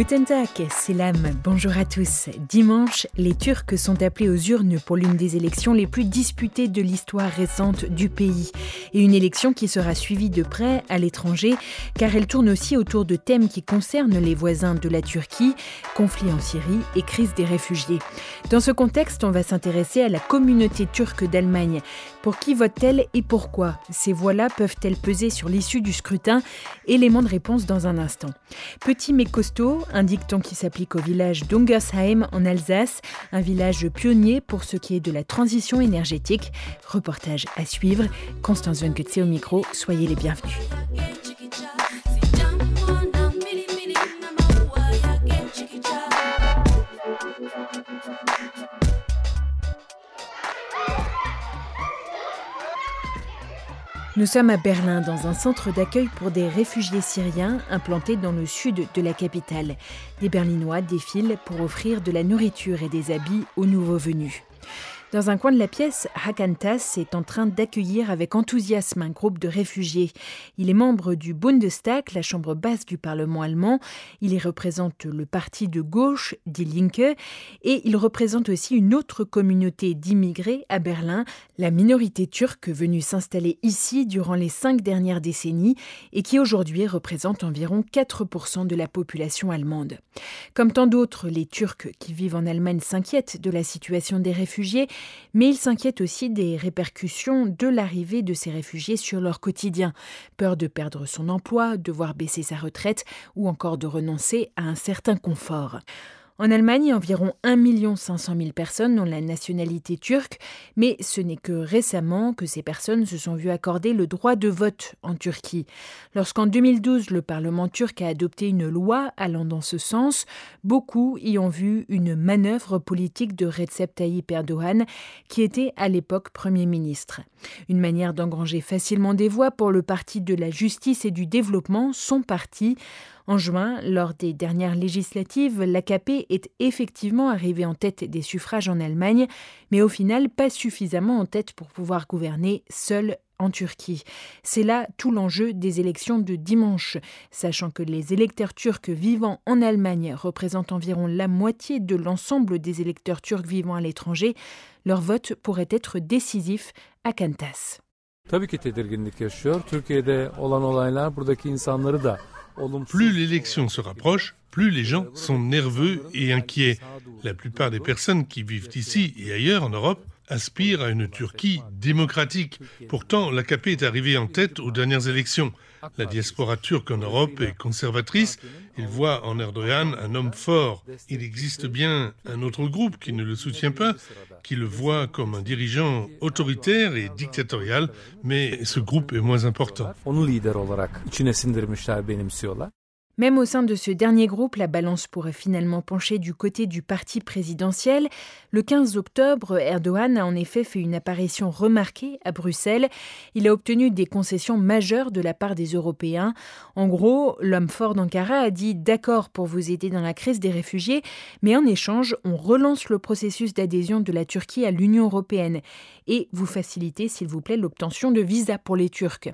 Guten Tag, l'âme. Bonjour à tous. Dimanche, les Turcs sont appelés aux urnes pour l'une des élections les plus disputées de l'histoire récente du pays. Et une élection qui sera suivie de près à l'étranger, car elle tourne aussi autour de thèmes qui concernent les voisins de la Turquie, conflit en Syrie et crise des réfugiés. Dans ce contexte, on va s'intéresser à la communauté turque d'Allemagne. Pour qui vote-t-elle et pourquoi? Ces voix-là peuvent-elles peser sur l'issue du scrutin? Élément de réponse dans un instant. Petit mais costaud, un dicton qui s'applique au village d'Ungersheim en Alsace, un village pionnier pour ce qui est de la transition énergétique. Reportage à suivre. Constance Venketse au micro, soyez les bienvenus. Nous sommes à Berlin, dans un centre d'accueil pour des réfugiés syriens implanté dans le sud de la capitale. Des Berlinois défilent pour offrir de la nourriture et des habits aux nouveaux venus. Dans un coin de la pièce, Hakantas est en train d'accueillir avec enthousiasme un groupe de réfugiés. Il est membre du Bundestag, la chambre basse du Parlement allemand. Il y représente le parti de gauche, Die Linke, et il représente aussi une autre communauté d'immigrés à Berlin, la minorité turque venue s'installer ici durant les cinq dernières décennies et qui aujourd'hui représente environ 4% de la population allemande. Comme tant d'autres, les Turcs qui vivent en Allemagne s'inquiètent de la situation des réfugiés mais ils s'inquiètent aussi des répercussions de l'arrivée de ces réfugiés sur leur quotidien. Peur de perdre son emploi, de voir baisser sa retraite ou encore de renoncer à un certain confort. En Allemagne, environ 1 500 000 personnes ont la nationalité turque, mais ce n'est que récemment que ces personnes se sont vues accorder le droit de vote en Turquie. Lorsqu'en 2012, le Parlement turc a adopté une loi allant dans ce sens, beaucoup y ont vu une manœuvre politique de Recep Tayyip Erdogan, qui était à l'époque Premier ministre. Une manière d'engranger facilement des voix pour le Parti de la justice et du développement, son parti. En juin, lors des dernières législatives, l'AKP est effectivement arrivé en tête des suffrages en Allemagne, mais au final pas suffisamment en tête pour pouvoir gouverner seul en Turquie. C'est là tout l'enjeu des élections de dimanche, sachant que les électeurs turcs vivant en Allemagne représentent environ la moitié de l'ensemble des électeurs turcs vivant à l'étranger, leur vote pourrait être décisif à Kantas. Plus l'élection se rapproche, plus les gens sont nerveux et inquiets. La plupart des personnes qui vivent ici et ailleurs en Europe aspirent à une Turquie démocratique. Pourtant, l'AKP est arrivée en tête aux dernières élections. La diaspora turque en Europe est conservatrice. Il voit en Erdogan un homme fort. Il existe bien un autre groupe qui ne le soutient pas, qui le voit comme un dirigeant autoritaire et dictatorial, mais ce groupe est moins important. Même au sein de ce dernier groupe, la balance pourrait finalement pencher du côté du parti présidentiel. Le 15 octobre, Erdogan a en effet fait une apparition remarquée à Bruxelles. Il a obtenu des concessions majeures de la part des Européens. En gros, l'homme fort d'Ankara a dit d'accord pour vous aider dans la crise des réfugiés, mais en échange, on relance le processus d'adhésion de la Turquie à l'Union européenne et vous facilitez, s'il vous plaît, l'obtention de visas pour les Turcs.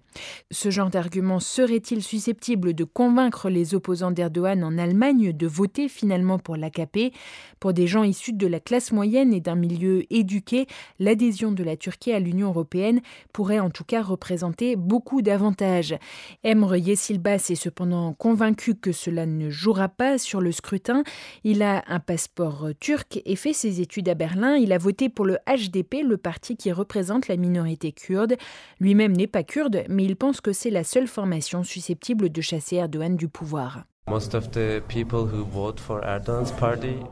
Ce genre d'argument serait-il susceptible de convaincre les opposants d'Erdogan en Allemagne de voter finalement pour l'AKP Pour des gens issus de la classe moyenne et d'un milieu éduqué, l'adhésion de la Turquie à l'Union européenne pourrait en tout cas représenter beaucoup d'avantages. Emre Yesilbas est cependant convaincu que cela ne jouera pas sur le scrutin. Il a un passeport turc et fait ses études à Berlin. Il a voté pour le HDP, le parti qui représente la minorité kurde. Lui-même n'est pas kurde, mais il pense que c'est la seule formation susceptible de chasser Erdogan du pouvoir.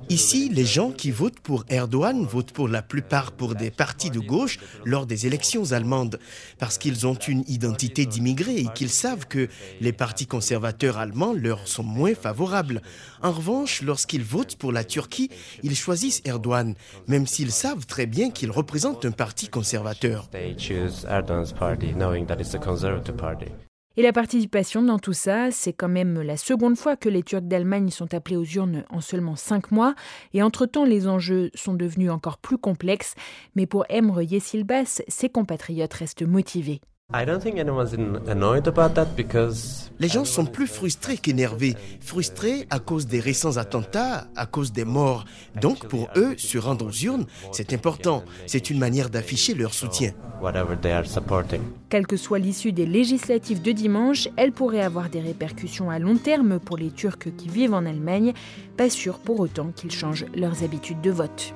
Ici, les gens qui votent pour Erdogan votent pour la plupart pour des partis de gauche lors des élections allemandes, parce qu'ils ont une identité d'immigrés et qu'ils savent que les partis conservateurs allemands leur sont moins favorables. En revanche, lorsqu'ils votent pour la Turquie, ils choisissent Erdogan, même s'ils savent très bien qu'il représente un parti conservateur. Et la participation dans tout ça, c'est quand même la seconde fois que les Turcs d'Allemagne sont appelés aux urnes en seulement cinq mois. Et entre-temps, les enjeux sont devenus encore plus complexes. Mais pour Emre Yesilbas, ses compatriotes restent motivés. Les gens sont plus frustrés qu'énervés. Frustrés à cause des récents attentats, à cause des morts. Donc pour eux, se rendre aux urnes, c'est important. C'est une manière d'afficher leur soutien. Quelle que soit l'issue des législatives de dimanche, elle pourrait avoir des répercussions à long terme pour les Turcs qui vivent en Allemagne. Pas sûr pour autant qu'ils changent leurs habitudes de vote.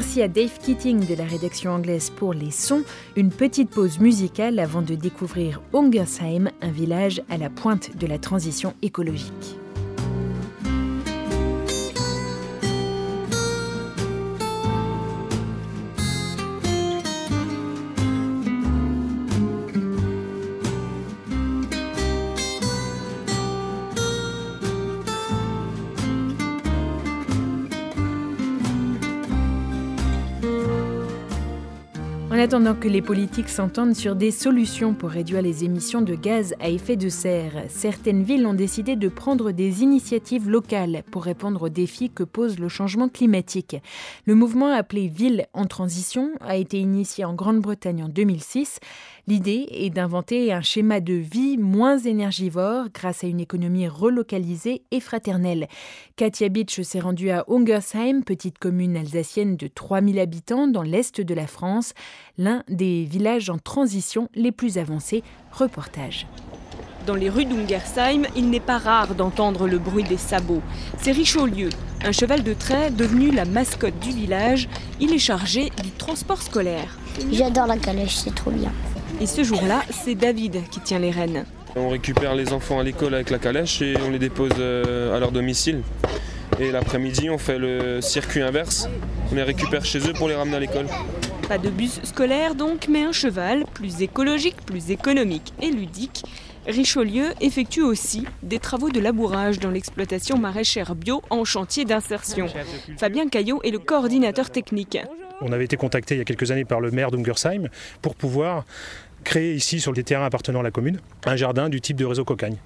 Merci à Dave Keating de la rédaction anglaise pour les sons. Une petite pause musicale avant de découvrir Ungersheim, un village à la pointe de la transition écologique. En attendant que les politiques s'entendent sur des solutions pour réduire les émissions de gaz à effet de serre, certaines villes ont décidé de prendre des initiatives locales pour répondre aux défis que pose le changement climatique. Le mouvement appelé Ville en transition a été initié en Grande-Bretagne en 2006. L'idée est d'inventer un schéma de vie moins énergivore grâce à une économie relocalisée et fraternelle. Katia Beach s'est rendue à Ungersheim, petite commune alsacienne de 3000 habitants dans l'est de la France, l'un des villages en transition les plus avancés. Reportage. Dans les rues d'Ungersheim, il n'est pas rare d'entendre le bruit des sabots. C'est Richelieu, un cheval de trait devenu la mascotte du village. Il est chargé du transport scolaire. J'adore la calèche, c'est trop bien. Et ce jour-là, c'est David qui tient les rênes. On récupère les enfants à l'école avec la calèche et on les dépose euh, à leur domicile. Et l'après-midi, on fait le circuit inverse. On les récupère chez eux pour les ramener à l'école. Pas de bus scolaire donc, mais un cheval plus écologique, plus économique et ludique. Richelieu effectue aussi des travaux de labourage dans l'exploitation maraîchère bio en chantier d'insertion. Fabien Caillot est le coordinateur technique. On avait été contacté il y a quelques années par le maire d'Ungersheim pour pouvoir créer ici, sur les terrains appartenant à la commune, un jardin du type de réseau cocagne,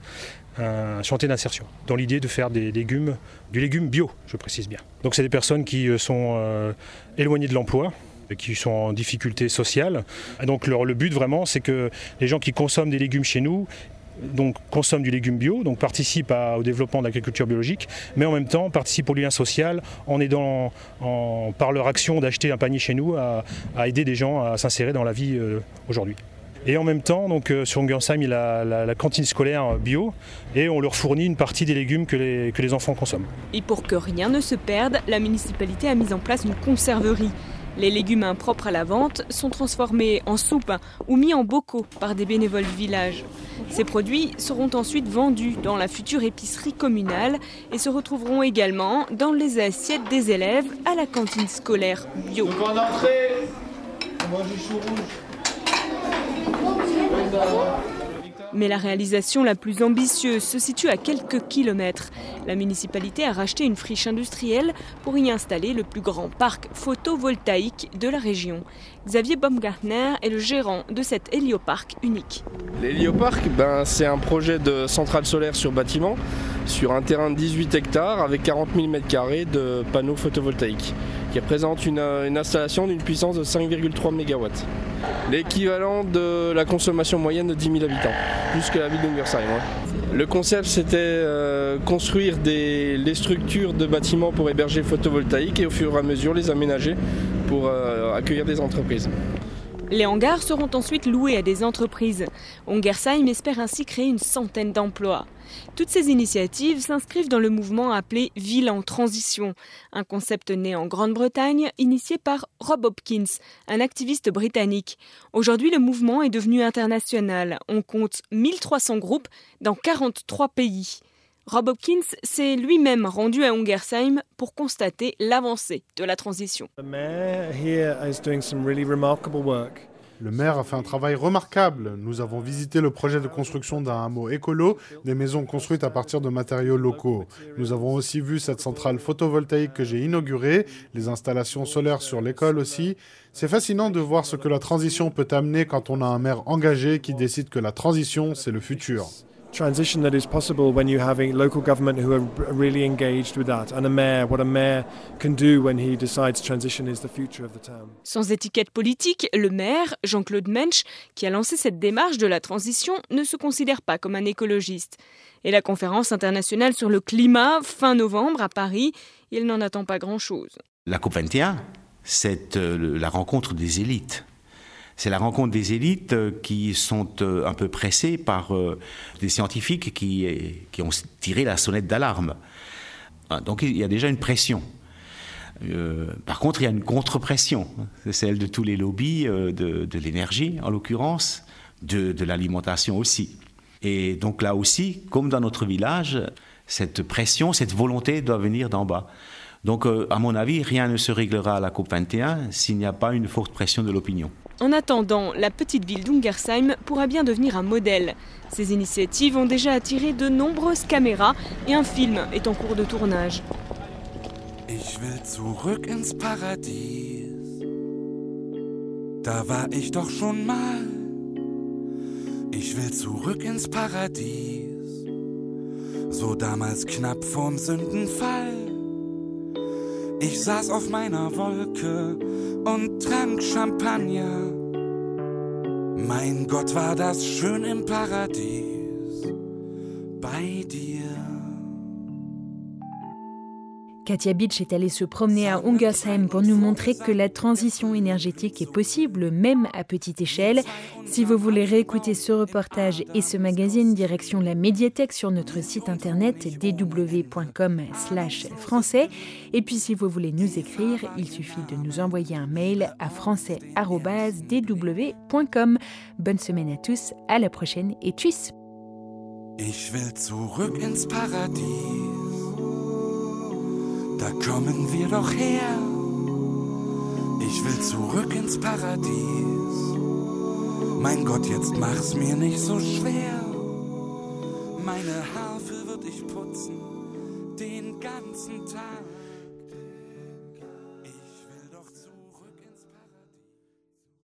un chantier d'insertion, dans l'idée de faire des légumes, du légume bio, je précise bien. Donc c'est des personnes qui euh, sont euh, éloignées de l'emploi, qui sont en difficulté sociale. Donc le but vraiment, c'est que les gens qui consomment des légumes chez nous donc consomment du légume bio, donc participent au développement de l'agriculture biologique, mais en même temps participent au lien social en aidant par leur action d'acheter un panier chez nous à, aider des gens à s'insérer dans la vie euh, aujourd'hui. Et en même temps, donc, euh, sur Ungersheim, il y a la, cantine scolaire bio et on leur fournit une partie des légumes que les, que les enfants consomment. Et pour que rien ne se perde, la municipalité a mis en place une conserverie. Les légumes impropres à la vente sont transformés en soupe ou mis en bocaux par des bénévoles du village. Ces produits seront ensuite vendus dans la future épicerie communale et se retrouveront également dans les assiettes des élèves à la cantine scolaire bio. Mais la réalisation la plus ambitieuse se situe à quelques kilomètres. La municipalité a racheté une friche industrielle pour y installer le plus grand parc photovoltaïque de la région. Xavier Baumgartner est le gérant de cet hélioparc unique. L'hélioparc, ben, c'est un projet de centrale solaire sur bâtiment sur un terrain de 18 hectares avec 40 000 m2 de panneaux photovoltaïques qui représente une, une installation d'une puissance de 5,3 MW. L'équivalent de la consommation moyenne de 10 000 habitants, plus que la ville d'Ungersheim. Le concept c'était euh, construire des, structures de bâtiments pour héberger photovoltaïque et au fur et à mesure les aménager pour euh, accueillir des entreprises. Les hangars seront ensuite loués à des entreprises. Ungersheim espère ainsi créer une centaine d'emplois. Toutes ces initiatives s'inscrivent dans le mouvement appelé Ville en transition, un concept né en Grande-Bretagne, initié par Rob Hopkins, un activiste britannique. Aujourd'hui, le mouvement est devenu international. On compte 1300 groupes dans 43 pays. Rob Hopkins s'est lui-même rendu à Ungersheim pour constater l'avancée de la transition. Le maire a fait un travail remarquable. Nous avons visité le projet de construction d'un hameau écolo, des maisons construites à partir de matériaux locaux. Nous avons aussi vu cette centrale photovoltaïque que j'ai inaugurée, les installations solaires sur l'école aussi. C'est fascinant de voir ce que la transition peut amener quand on a un maire engagé qui décide que la transition, c'est le futur transition that is possible when you have a local government who are really engaged with that and a mayor what a mayor can do when he decides transition is the future of the town. Sans étiquette politique, le maire, Jean-Claude Mensch, qui a lancé cette démarche de la transition, ne se considère pas comme un écologiste. Et la conférence internationale sur le climat fin novembre à Paris, il n'en attend pas grand-chose. La COP21, c'est euh, la rencontre des élites c'est la rencontre des élites euh, qui sont euh, un peu pressées par euh, des scientifiques qui, ont tiré la sonnette d'alarme. Ah, donc il y a déjà une pression. par contre, il y a une contre-pression. C'est celle de tous les lobbies de, l'énergie, en l'occurrence, de, de l'alimentation aussi. Et donc là aussi, comme dans notre village, cette pression, cette volonté doit venir d'en bas. Donc, à mon avis, rien ne se réglera à la COP21 s'il n'y a pas une forte pression de l'opinion. En attendant, la petite ville d'Ungersheim pourra bien devenir un modèle. Ces initiatives ont déjà attiré de nombreuses caméras et un film est en cours de tournage. Ich will zurück ins Paradies. Da war ich doch schon mal. Ich will zurück ins Paradies. So damals knapp vorm Sündenfall. Ich saß auf meiner Wolke und trank Champagner. Mein Gott, war das schön im Paradies bei dir. Katia Beach est allée se promener à Ungersheim pour nous montrer que la transition énergétique est possible, même à petite échelle. Si vous voulez réécouter ce reportage et ce magazine, direction la médiathèque sur notre site internet dw.com/français. Et puis, si vous voulez nous écrire, il suffit de nous envoyer un mail à français@dw.com. Bonne semaine à tous, à la prochaine et tchuss. Da kommen wir doch her. Ich will zurück ins Paradies. Mein Gott, jetzt mach's mir nicht so schwer. Meine Harfe wird ich putzen den ganzen Tag.